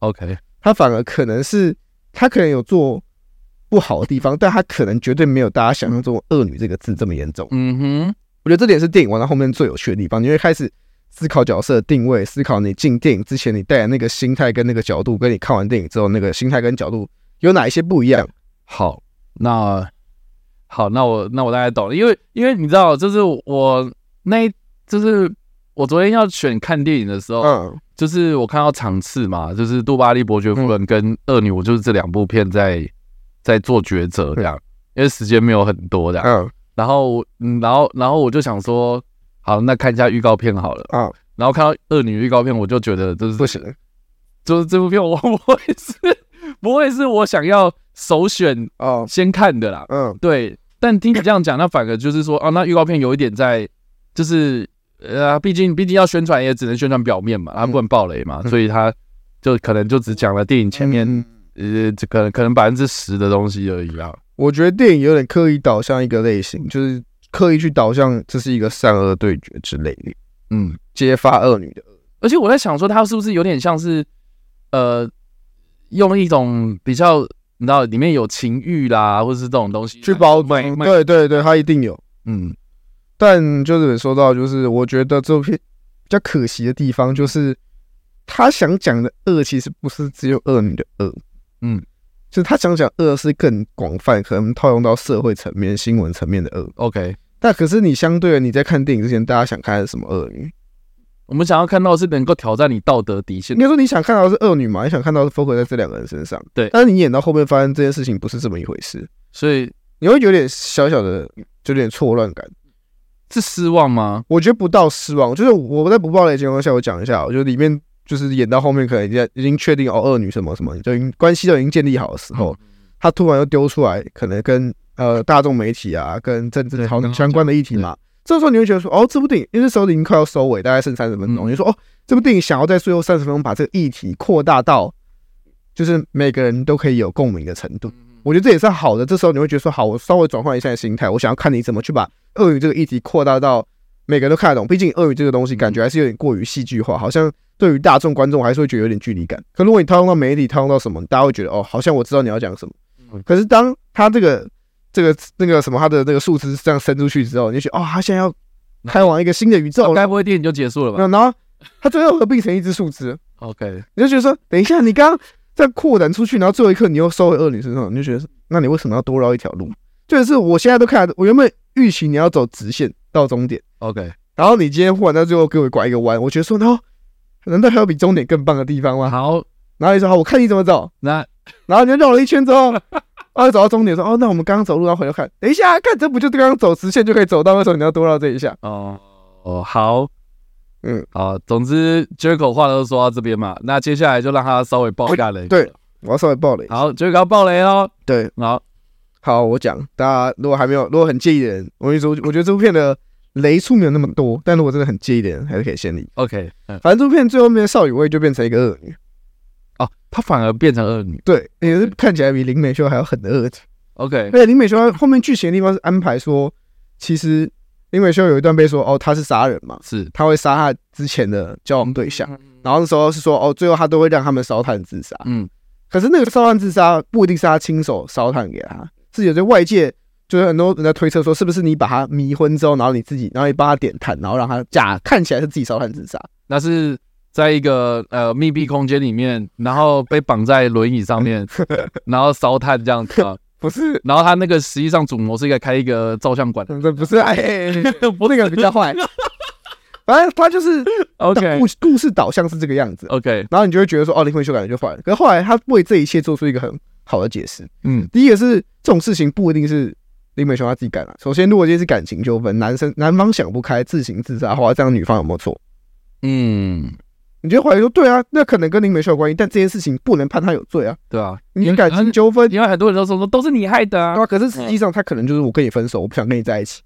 Speaker 1: OK，
Speaker 2: 他反而可能是他可能有做不好的地方，但他可能绝对没有大家想象中“恶女”这个字这么严重。嗯哼，我觉得这点是电影玩到后面最有趣的地方，你会开始思考角色的定位，思考你进电影之前你带的那个心态跟那个角度，跟你看完电影之后那个心态跟角度有哪一些不一样。
Speaker 1: 好，那好，那我那我大概懂了，因为因为你知道，就是我那就是我昨天要选看电影的时候，嗯。就是我看到场次嘛，就是《杜巴利伯爵夫人》跟《恶女》，我就是这两部片在在做抉择这样，因为时间没有很多这样。嗯，然后嗯，然后然后我就想说，好，那看一下预告片好了。啊，然后看到《恶女》预告片，我就觉得就是不行，就是这部片我 不会是不会是我想要首选哦先看的啦。嗯，对。但听你这样讲，那反而就是说，啊，那预告片有一点在，就是。呃，毕竟毕竟要宣传，也只能宣传表面嘛，他不能爆雷嘛，嗯、所以他就可能就只讲了电影前面，嗯、呃，这可能可能百分之十的东西而已啦。
Speaker 2: 我觉得电影有点刻意导向一个类型，就是刻意去导向这是一个善恶对决之类的，嗯，揭发恶女的。
Speaker 1: 而且我在想说，他是不是有点像是，呃，用一种比较，你知道，里面有情欲啦，或者是这种东西
Speaker 2: 去包装。对对对，他一定有，嗯。但就是说到，就是我觉得这部片比较可惜的地方，就是他想讲的恶其实不是只有恶女的恶，嗯，就是他想讲恶是更广泛，可能套用到社会层面、新闻层面的恶。
Speaker 1: OK，
Speaker 2: 但可是你相对的，你在看电影之前，大家想看的是什么恶女？
Speaker 1: 我们想要看到的是能够挑战你道德底线。
Speaker 2: 应该说你想看到的是恶女嘛？你想看到的是 focus 在这两个人身上。
Speaker 1: 对，
Speaker 2: 但是你演到后面发现这件事情不是这么一回事，
Speaker 1: 所以
Speaker 2: 你会有点小小的，就有点错乱感。
Speaker 1: 是失望吗？
Speaker 2: 我觉得不到失望，就是我在不爆雷的情况下，我讲一下，我觉得里面就是演到后面，可能已经已经确定哦，恶女什么什么，就已经关系都已经建立好的时候，他突然又丢出来，可能跟呃大众媒体啊，跟政治相关的议题嘛，这时候你会觉得说，哦，这部电影因为这时候已经快要收尾，大概剩三十分钟，你说哦，这部电影想要在最后三十分钟把这个议题扩大到，就是每个人都可以有共鸣的程度。我觉得这也是好的。这时候你会觉得说，好，我稍微转换一下心态，我想要看你怎么去把鳄鱼这个议题扩大到每个人都看得懂。毕竟鳄鱼这个东西感觉还是有点过于戏剧化，好像对于大众观众还是会觉得有点距离感。可如果你套用到媒体，套用到什么，大家会觉得哦，好像我知道你要讲什么。可是当他这个这个那个什么他的那个树枝这样伸出去之后，你就觉得哦，他现在要开往一个新的宇宙，
Speaker 1: 该不会电影就结束了吧？
Speaker 2: 然后他最后合并成一只树枝。
Speaker 1: OK，
Speaker 2: 你就觉得说，等一下，你刚刚在扩展出去，然后最后一刻你又收回恶女身上，你就觉得，那你为什么要多绕一条路？就是我现在都看，我原本预期你要走直线到终点
Speaker 1: ，OK，
Speaker 2: 然后你今天忽然到最后给我拐一个弯，我觉得说，哦，难道还有比终点更棒的地方吗？
Speaker 1: 好，
Speaker 2: 然后你说好，我看你怎么走，
Speaker 1: 那
Speaker 2: 然后你就绕了一圈之后，然后走到终点说，哦，那我们刚刚走路，然后回头看，等一下，看这不就刚刚走直线就可以走到，为什么你要多绕这一下？
Speaker 1: 哦哦，好。
Speaker 2: 嗯，
Speaker 1: 好，总之 Jericho 话都说到这边嘛，那接下来就让他稍微爆一下雷。
Speaker 2: 对，我要稍微爆雷。
Speaker 1: 好，Jericho 要爆雷哦。
Speaker 2: 对，
Speaker 1: 好，
Speaker 2: 好，我讲，大家如果还没有，如果很介意的人，我跟你说，我觉得这部片的雷数没有那么多，但如果真的很介意的人，还是可以先离。
Speaker 1: OK，
Speaker 2: 反正这部片最后面少雨薇就变成一个恶女。
Speaker 1: 哦，她反而变成恶女。
Speaker 2: 对，也是看起来比林美秀还要狠的恶女。
Speaker 1: OK，
Speaker 2: 而且林美秀后面剧情的地方是安排说，其实。林美秀有一段被说哦，她是杀人嘛，
Speaker 1: 是
Speaker 2: 她会杀她之前的交往对象，然后那时候是说哦，最后她都会让他们烧炭自杀。嗯，可是那个烧炭自杀不一定是他亲手烧炭给他，是有些外界就是很多人在推测说，是不是你把他迷昏之后，然后你自己，然后你帮他点炭，然后让他假看起来是自己烧炭自杀？
Speaker 1: 那是在一个呃密闭空间里面，然后被绑在轮椅上面，然后烧炭这样子啊。
Speaker 2: 不是，
Speaker 1: 然后他那个实际上主谋是一个开一个照相馆，
Speaker 2: 这不是哎，不那个比较坏。反正他就是
Speaker 1: OK，
Speaker 2: 故故事导向是这个样子
Speaker 1: OK，
Speaker 2: 然后你就会觉得说哦，林美秀感觉就坏了。可是后来他为这一切做出一个很好的解释。
Speaker 1: 嗯，
Speaker 2: 第一个是这种事情不一定是林美雄他自己干的。首先，如果这些是感情纠纷，男生男方想不开自行自杀的话，这样女方有没有错？
Speaker 1: 嗯。
Speaker 2: 你就怀疑说，对啊，那可能跟林美秀有关系，但这件事情不能判他有罪啊，
Speaker 1: 对啊，
Speaker 2: 你感情纠纷，
Speaker 1: 因为很多人都说说都是你害的啊，
Speaker 2: 对啊，可是实际上他可能就是我跟你分手，我不想跟你在一起，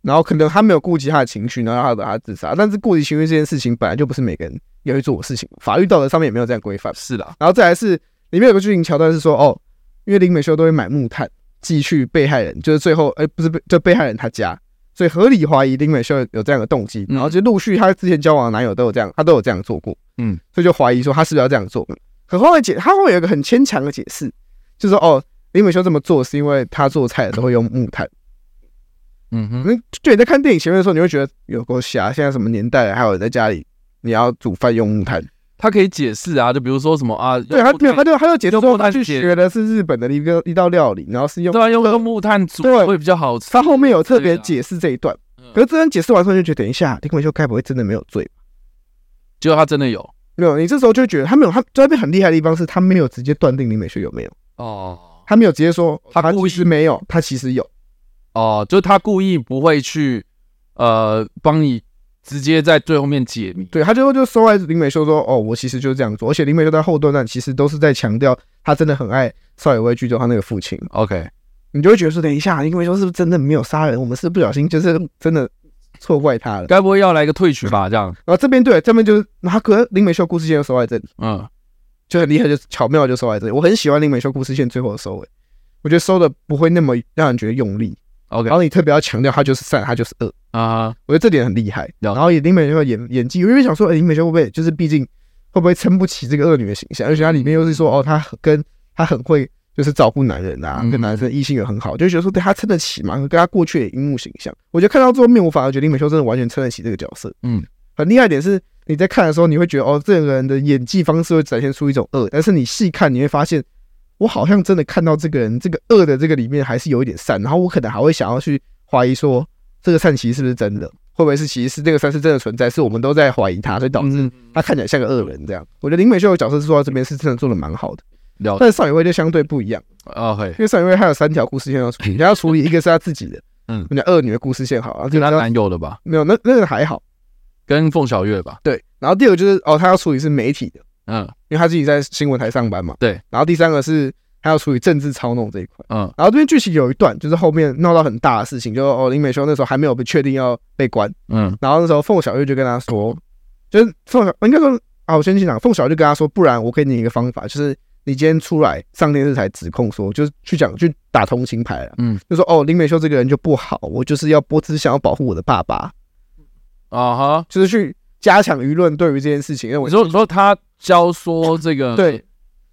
Speaker 2: 然后可能他没有顾及他的情绪，然后他把他自杀，但是顾及情绪这件事情本来就不是每个人要去做的事情，法律道德上面也没有这样规范，
Speaker 1: 是的，
Speaker 2: 然后再来是里面有个剧情桥段是说，哦，因为林美秀都会买木炭寄去被害人，就是最后哎、欸、不是被就被害人他家。所以合理怀疑林美秀有这样的动机，然后就陆续她之前交往的男友都有这样，她都有这样做过，
Speaker 1: 嗯，
Speaker 2: 所以就怀疑说她是不是要这样做。可后来解，她会有一个很牵强的解释，就是说哦，林美秀这么做是因为她做菜的时候会用木炭。
Speaker 1: 嗯哼，
Speaker 2: 就你在看电影前面的时候，你会觉得有够瞎，现在什么年代了，还有人在家里你要煮饭用木炭。
Speaker 1: 他可以解释啊，就比如说什么啊，
Speaker 2: 对他没有，他就他就解释说他去学的是日本的一个一道料理，然后是用
Speaker 1: 对啊，用个木炭煮会比较好吃。
Speaker 2: 他后面有特别解释这一段，可是这段解释完之后就觉得，等一下林美秀该不会真的没有罪吧？
Speaker 1: 结果他真的有，
Speaker 2: 没有？你这时候就觉得他没有，他这边很厉害的地方是他没有直接断定林美秀有没有
Speaker 1: 哦，
Speaker 2: 他没有直接说他其实没有，他其实有
Speaker 1: 哦，就是他故意不会去呃帮你。直接在最后面解谜，
Speaker 2: 对，他最后就收在林美秀说：“哦，我其实就是这样做。”而且林美秀在后段呢，其实都是在强调他真的很爱邵雨薇剧中他那个父亲。
Speaker 1: OK，
Speaker 2: 你就会觉得说：“等一下，林美秀是不是真的没有杀人？我们是不小心就是真的错怪他了？
Speaker 1: 该不会要来一个退曲吧？这样。”
Speaker 2: 然后这边对，这边就是他可能林美秀故事线就收在这里，
Speaker 1: 嗯，
Speaker 2: 就很厉害，就巧妙就收在这里。我很喜欢林美秀故事线最后的收尾，我觉得收的不会那么让人觉得用力。
Speaker 1: OK，
Speaker 2: 然后你特别要强调他就是善，他就是恶
Speaker 1: 啊，
Speaker 2: 我觉得这点很厉害。然后也林美秀演演技，我因为想说，哎，林美秀会不会就是毕竟会不会撑不起这个恶女的形象？而且她里面又是说，哦，她跟她很会就是照顾男人啊，跟男生异性也很好，就觉得说对她撑得起嘛，跟她过去的荧幕形象。我觉得看到最后面，我反而觉得林美秀真的完全撑得起这个角色。
Speaker 1: 嗯，
Speaker 2: 很厉害一点是，你在看的时候，你会觉得哦，这个人的演技方式会展现出一种恶，但是你细看你会发现，我好像真的看到这个人这个恶的这个里面还是有一点善，然后我可能还会想要去。怀疑说这个善其实是不是真的？会不会是其实是这个善是真的存在？是我们都在怀疑他，所以导致他看起来像个恶人这样。我觉得林美秀的角色是做到这边是真的做的蛮好的，但是邵雨薇就相对不一样
Speaker 1: 啊。因
Speaker 2: 为邵雨薇还有三条故事线要处理，你要处理一个是他自己的，嗯，那恶女的故事线好，
Speaker 1: 跟他男友的吧？
Speaker 2: 没有，那那个还好，
Speaker 1: 跟凤小月吧。
Speaker 2: 对，然后第二个就是哦，他要处理是媒体的，
Speaker 1: 嗯，
Speaker 2: 因为他自己在新闻台上班嘛。
Speaker 1: 对，
Speaker 2: 然后第三个是。还要处理政治操弄这一块，
Speaker 1: 嗯，然
Speaker 2: 后这边剧情有一段就是后面闹到很大的事情，就哦林美秀那时候还没有被确定要被关，
Speaker 1: 嗯，
Speaker 2: 然后那时候凤小岳就跟他说，就是凤小应该说啊，我先去讲，凤小岳就跟他说，不然我给你一个方法，就是你今天出来上电视台指控说，就是去讲去打同情牌了，
Speaker 1: 嗯，
Speaker 2: 就说哦林美秀这个人就不好，我就是要我只是想要保护我的爸爸，
Speaker 1: 啊哈，
Speaker 2: 就是去加强舆论对于这件事情，因为我
Speaker 1: 说说他教唆这个
Speaker 2: 对。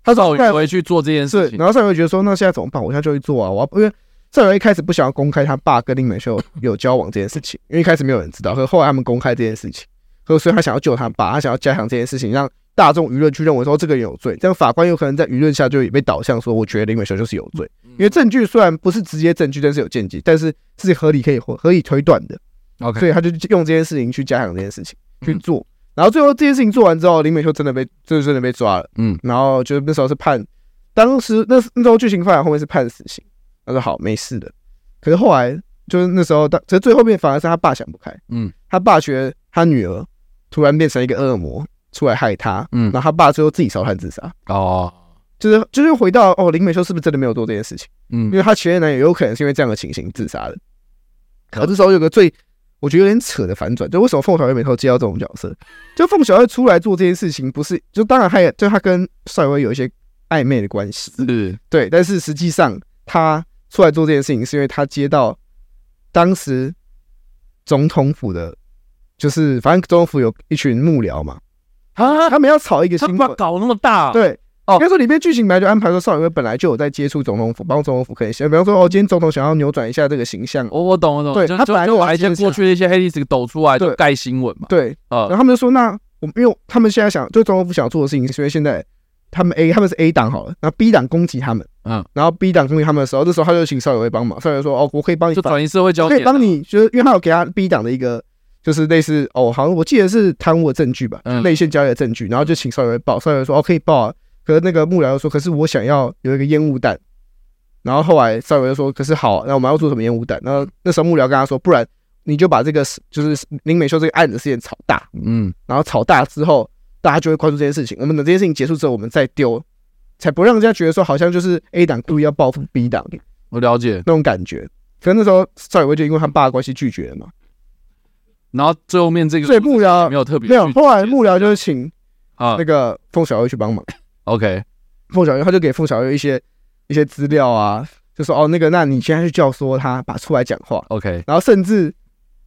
Speaker 1: 他找回去做这件事情，
Speaker 2: 然后上回觉得说，那现在怎么办？我现在就去做啊！我要因为上回一开始不想要公开他爸跟林美秀有交往这件事情，因为一开始没有人知道，可是后来他们公开这件事情，所以他想要救他爸，他想要加强这件事情，让大众舆论去认为说这个人有罪，这样法官有可能在舆论下就也被导向说，我觉得林美秀就是有罪，因为证据虽然不是直接证据，但是有间接，但是是合理可以合理推断的。OK，所以他就用这件事情去加强这件事情去做，然后最后这件事情做完之后，林美秀真的被就真的被抓了，嗯，然后就那时候是判，当时那那时候剧情发展后面是判死刑，他说好没事的，可是后来就是那时候当，其实最后面反而是他爸想不开，嗯，他爸觉得他女儿突然变成一个恶魔出来害他，嗯，然后他爸最后自己烧炭自杀，哦，就是就是回到哦林美秀是不是真的没有做这件事情，嗯，因为他前任男友有可能是因为这样的情形自杀的，可这时候有个最。我觉得有点扯的反转，就为什么凤小岳没头接到这种角色？就凤小岳出来做这件事情，不是就当然他也就他跟帅威有一些暧昧的关系，是，对。但是实际上他出来做这件事情，是因为他接到当时总统府的，就是反正总统府有一群幕僚嘛，啊，他们要炒一个新闻，
Speaker 1: 搞那么大，
Speaker 2: 对。哦，应该说里面剧情本来就安排说，邵雨薇本来就有在接触总统府，帮总统府可以写。比方说，哦，今天总统想要扭转一下这个形象，
Speaker 1: 我我懂我懂。对，他本来就把一些过去的一些黑历史抖出来，就盖新闻嘛。
Speaker 2: 对，呃，然后他们就说，那我因为他们现在想，就总统府想做的事情，是因为现在他们 A 他们是 A 党好了，然后 B 党攻击他们，嗯，然后 B 党攻击他们的时候，这时候他就请邵雨薇帮忙。邵雨薇说，哦，我可以帮你
Speaker 1: 就转移社会焦
Speaker 2: 点，可以帮你，就是因为他有给他 B 党的一个，就是类似哦，好像我记得是贪污的证据吧，内线交易的证据，然后就请邵雨薇报，邵雨薇说，哦，可以报啊。可是那个幕僚又说：“可是我想要有一个烟雾弹。”然后后来邵伟又说：“可是好，那我们要做什么烟雾弹？”然后那时候幕僚跟他说：“不然你就把这个就是林美秀这个案子事件炒大，嗯，然后炒大之后，大家就会关注这件事情。我们等这件事情结束之后，我们再丢，才不让人家觉得说好像就是 A 党故意要报复 B 党。”
Speaker 1: 我了解
Speaker 2: 那种感觉。可是那时候邵伟就因为他爸的关系拒绝了嘛。
Speaker 1: 然后最后面这个，
Speaker 2: 所以幕僚
Speaker 1: 没有特别
Speaker 2: 没有。后来幕僚就是请啊那个凤小薇去帮忙。
Speaker 1: OK，
Speaker 2: 凤小岳他就给凤小岳一些一些资料啊，就说哦那个，那你现在去教唆他把出来讲话。OK，然后甚至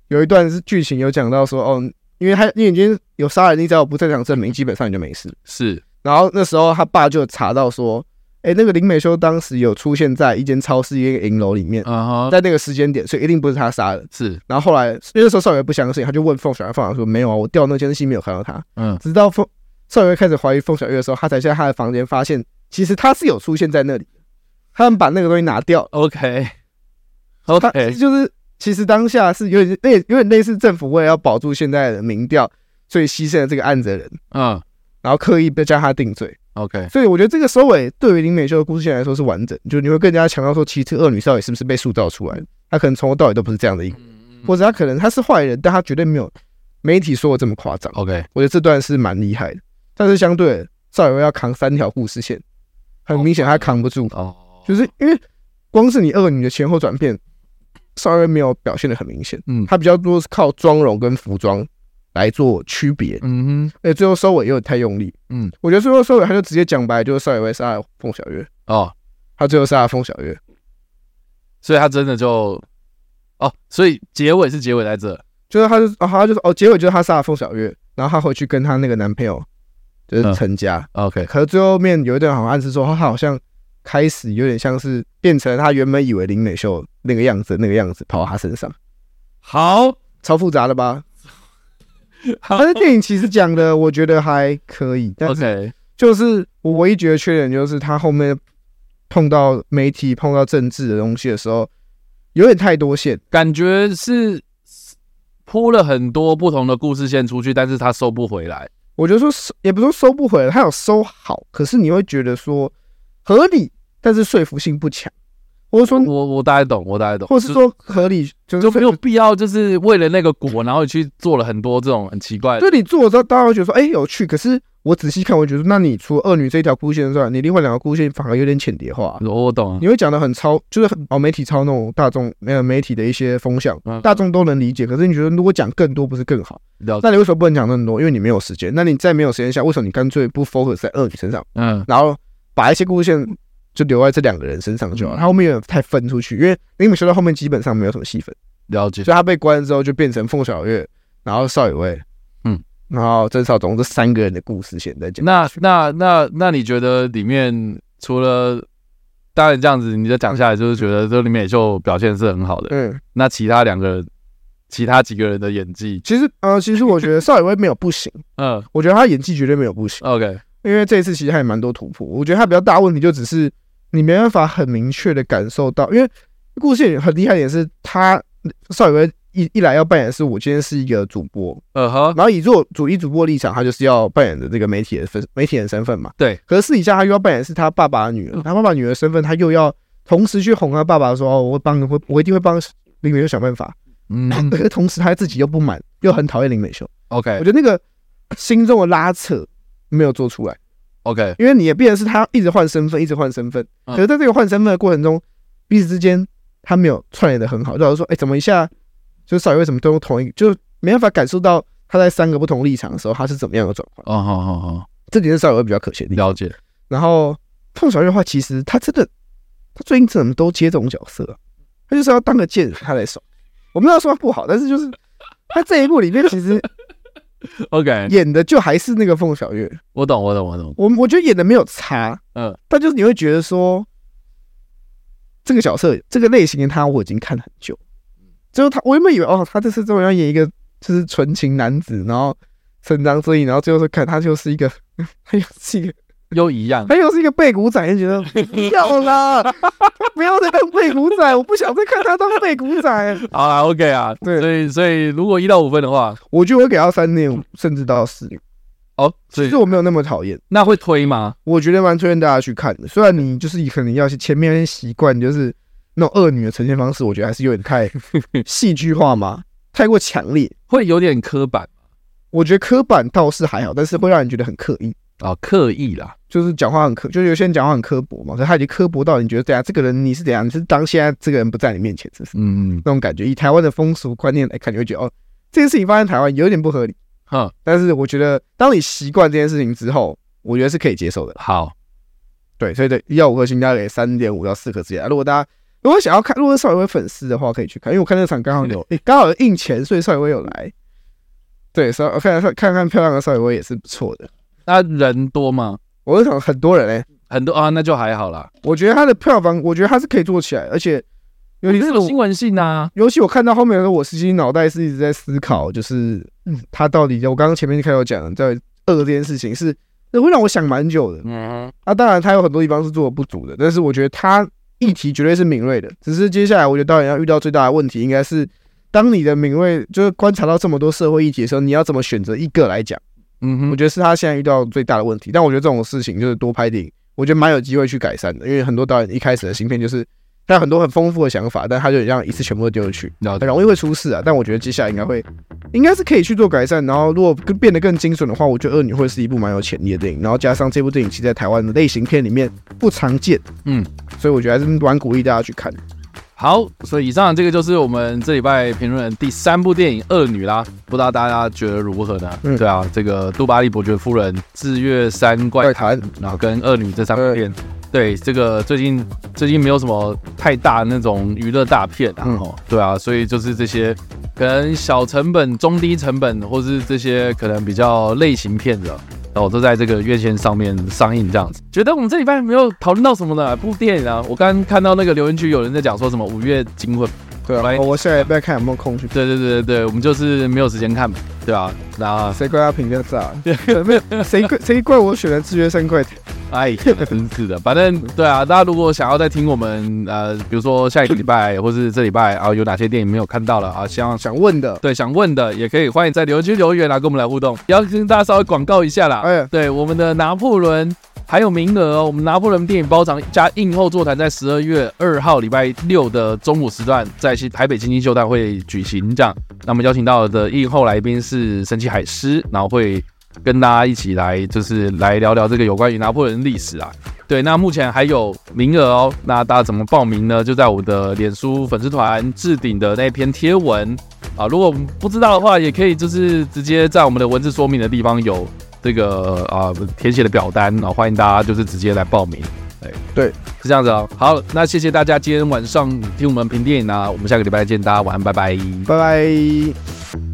Speaker 2: 有一段是剧情有讲到说哦，因为他因为已经有杀人，你只要有不在场证明，基本上你就没事。是，然后那时候他爸就查到说，哎，那个林美修当时有出现在一间超市一个银楼里面，uh huh. 在那个时间点，所以一定不是他杀的。是，然后后来因为那时候少爷不相信，他就问凤小岳，凤小岳说没有啊，我调那监视器没有看到他。嗯，直到凤。邵雨薇开始怀疑凤小月的时候，他才在他的房间发现，其实他是有出现在那里。他们把那个东西拿掉。OK，OK，就是其实当下是有点类有点类似政府为了要保住现在的民调，所以牺牲了这个案子的人。嗯，然后刻意被将他定罪。OK，所以我觉得这个收尾对于林美秀的故事线来说是完整，就你会更加强调说，其实恶女少爷是不是被塑造出来的？他可能从头到尾都不是这样的一个，或者他可能他是坏人，但他绝对没有媒体说的这么夸张。OK，我觉得这段是蛮厉害的。但是相对，赵伟要扛三条故事线，很明显他扛不住。哦，就是因为光是你二女的前后转变，赵伟没有表现的很明显，嗯，他比较多是靠妆容跟服装来做区别，嗯哼，哎，最后收尾又太用力，嗯，我觉得最后收尾他就直接讲白，就是赵伟杀了凤小月哦，他最后杀了凤小月，
Speaker 1: 所以他真的就哦，所以结尾是结尾在这，
Speaker 2: 就是他就哦，他就是哦，结尾就是他杀了凤小月，然后他回去跟他那个男朋友。就是成家、嗯、，OK。可是最后面有一段好像暗示说，他好像开始有点像是变成他原本以为林美秀那个样子，那个样子跑到他身上。好，超复杂的吧？好，但是电影其实讲的，我觉得还可以。OK，就是我唯一觉得缺点就是他后面碰到媒体、碰到政治的东西的时候，有点太多线，
Speaker 1: 感觉是铺了很多不同的故事线出去，但是他收不回来。
Speaker 2: 我觉得说收也不是说收不回来，他有收好，可是你会觉得说合理，但是说服性不强。或者说
Speaker 1: 我我大概懂，我大概懂，
Speaker 2: 或是说合理就，
Speaker 1: 就没有必要，就是为了那个果，然后去做了很多这种很奇怪的。
Speaker 2: 就你做了之后，大家会觉得说，哎、欸，有趣。可是我仔细看，我觉得，那你除了二女这一条故事线之外，你另外两个故事线反而有点浅碟化。
Speaker 1: 我我懂，
Speaker 2: 你会讲的很超，就是很哦，媒体超那种大众，没有媒体的一些风向，大众都能理解。可是你觉得，如果讲更多，不是更好？那你为什么不能讲那么多？因为你没有时间。那你在没有时间下，为什么你干脆不 focus 在二女身上？嗯，然后把一些故事线。就留在这两个人身上就好，他后面有点太分出去，因为林美秀到后面基本上没有什么戏份，了解，所以他被关了之后就变成凤小月，然后邵雨薇，嗯，然后郑少总这三个人的故事线在讲。
Speaker 1: 那那那那你觉得里面除了当然这样子，你就讲下来就是觉得这里面也就表现是很好的。嗯，那其他两个人，其他几个人的演技，
Speaker 2: 其实呃，其实我觉得邵雨薇没有不行。嗯，我觉得他演技绝对没有不行。
Speaker 1: OK，
Speaker 2: 因为这一次其实还有蛮多突破。我觉得他比较大问题就只是你没办法很明确的感受到，因为故事很厉害也是他邵雨薇。一一来要扮演的是我今天是一个主播，嗯哼，然后以做主一主播立场，他就是要扮演的这个媒体的分媒体人身份嘛，
Speaker 1: 对。
Speaker 2: 可是私底下他又要扮演是他爸爸的女儿，他爸爸女儿身份，他又要同时去哄他爸爸说，哦，我会帮，我我一定会帮林美秀想办法，嗯。可是同时他自己又不满，又很讨厌林美秀
Speaker 1: ，OK。
Speaker 2: 我觉得那个心中的拉扯没有做出来
Speaker 1: ，OK。
Speaker 2: 因为你也变成是他一直换身份，一直换身份，可是在这个换身份的过程中，彼此之间他没有串联的很好，就好像说，哎，怎么一下？就是少爷为什么都用同一个，就没办法感受到他在三个不同立场的时候，他是怎么样的转换。
Speaker 1: 哦，好好好，
Speaker 2: 这点是少爷比较可惜的。
Speaker 1: 了解。
Speaker 2: 然后凤小月的话，其实他真的，他最近怎么都接这种角色啊？他就是要当个贱人，他来爽。我不知道说他不好，但是就是他这一部里面其实，
Speaker 1: OK，
Speaker 2: 演的就还是那个凤小月。
Speaker 1: 我懂，我懂，我懂。
Speaker 2: 我我觉得演的没有差，嗯，但就是你会觉得说，这个角色这个类型的他，我已经看了很久。就他，我原本以为哦，他这次终于要演一个就是纯情男子，然后伸张正义，然后最后是看他就是一个，他又是一个
Speaker 1: 又一样，
Speaker 2: 他又是一个背骨仔，就觉得不要啦，不要再当背骨仔，我不想再看他当背骨仔。
Speaker 1: 好啦，OK 啊，对，所以所以如果一到五分的话，
Speaker 2: 我就会给他三点五，甚至到四点。
Speaker 1: 哦，所以
Speaker 2: 其实我没有那么讨厌，
Speaker 1: 那会推吗？
Speaker 2: 我觉得蛮推荐大家去看的，虽然你就是可能要去前面习惯，就是。那种恶女的呈现方式，我觉得还是有点太 戏剧化嘛，太过强烈，
Speaker 1: 会有点刻板。
Speaker 2: 我觉得刻板倒是还好，但是会让人觉得很刻意
Speaker 1: 啊，刻意啦，
Speaker 2: 就是讲话很刻，就是有些人讲话很刻薄嘛，所以他已经刻薄到你觉得，对啊，这个人你是怎样？你是当现在这个人不在你面前，是不是？嗯嗯，那种感觉。以台湾的风俗观念来看，你会觉得哦，这件事情发生在台湾有点不合理，哈。但是我觉得，当你习惯这件事情之后，我觉得是可以接受的。
Speaker 1: 好，
Speaker 2: 对，所以对，要五颗星，大概给三点五到四颗之间。如果大家如果想要看，如果是邵雨薇粉丝的话，可以去看，因为我看那场刚好有，诶，刚好有印钱，所以邵雨薇有来。对，所以我看看看看漂亮的邵雨薇也是不错的。
Speaker 1: 那人多吗？
Speaker 2: 我想很多人诶、欸，
Speaker 1: 很多啊，那就还好啦。
Speaker 2: 我觉得他的票房，我觉得他是可以做起来，而且尤其是
Speaker 1: 新闻性呐。
Speaker 2: 尤其我看到后面的时候，我实际脑袋是一直在思考，就是嗯，他到底，我刚刚前面就开始讲在二这件事情是，是会让我想蛮久的。嗯，啊，当然他有很多地方是做的不足的，但是我觉得他。议题绝对是敏锐的，只是接下来我觉得导演要遇到最大的问题，应该是当你的敏锐就是观察到这么多社会议题的时候，你要怎么选择一个来讲？嗯哼，我觉得是他现在遇到最大的问题。但我觉得这种事情就是多拍电影，我觉得蛮有机会去改善的，因为很多导演一开始的新片就是。他有很多很丰富的想法，但他就这样一次全部都丢进去，很容易会出事啊。但我觉得接下来应该会，应该是可以去做改善。然后如果更变得更精准的话，我觉得《恶女》会是一部蛮有潜力的电影。然后加上这部电影其实在台湾的类型片里面不常见，嗯，所以我觉得还是蛮鼓励大家去看。
Speaker 1: 好，所以以上这个就是我们这礼拜评论的第三部电影《恶女》啦。不知道大家觉得如何呢？嗯，对啊，这个杜巴利伯爵夫人、智月三怪谈，然后跟《恶女》这三部片。对，这个最近最近没有什么太大的那种娱乐大片啊，嗯、对啊，所以就是这些可能小成本、中低成本，或是这些可能比较类型片的，然后都在这个院线上面上映这样子。觉得我们这礼拜没有讨论到什么的部电影啊，我刚刚看到那个留言区有人在讲说什么五月惊魂。
Speaker 2: 对啊，来我下礼拜看有没有空去。
Speaker 1: 对对对对对，我们就是没有时间看嘛，对吧？那
Speaker 2: 谁怪他评价差？对，没有谁怪谁怪我选的智月山怪谈？
Speaker 1: 哎，真是的，反正 对啊，大家如果想要再听我们呃，比如说下一个礼拜或是这礼拜啊，有哪些电影没有看到了啊，想想问的，对，想问的也可以欢迎在留言区留言来跟我们来互动。要跟大家稍微广告一下啦，哎，对，我们的拿破仑。还有名额哦，我们拿破仑电影包场加映后座谈，在十二月二号礼拜六的中午时段，在台北金星秀大会举行。这样，那么邀请到的映后来宾是神奇海狮，然后会跟大家一起来，就是来聊聊这个有关于拿破仑历史啊。对，那目前还有名额哦，那大家怎么报名呢？就在我的脸书粉丝团置顶的那篇贴文啊。如果不知道的话，也可以就是直接在我们的文字说明的地方有。这个啊，填写的表单，啊欢迎大家就是直接来报名。哎，对，是这样子哦。好，那谢谢大家今天晚上听我们评电影啊，我们下个礼拜见，大家晚安，拜拜，
Speaker 2: 拜拜。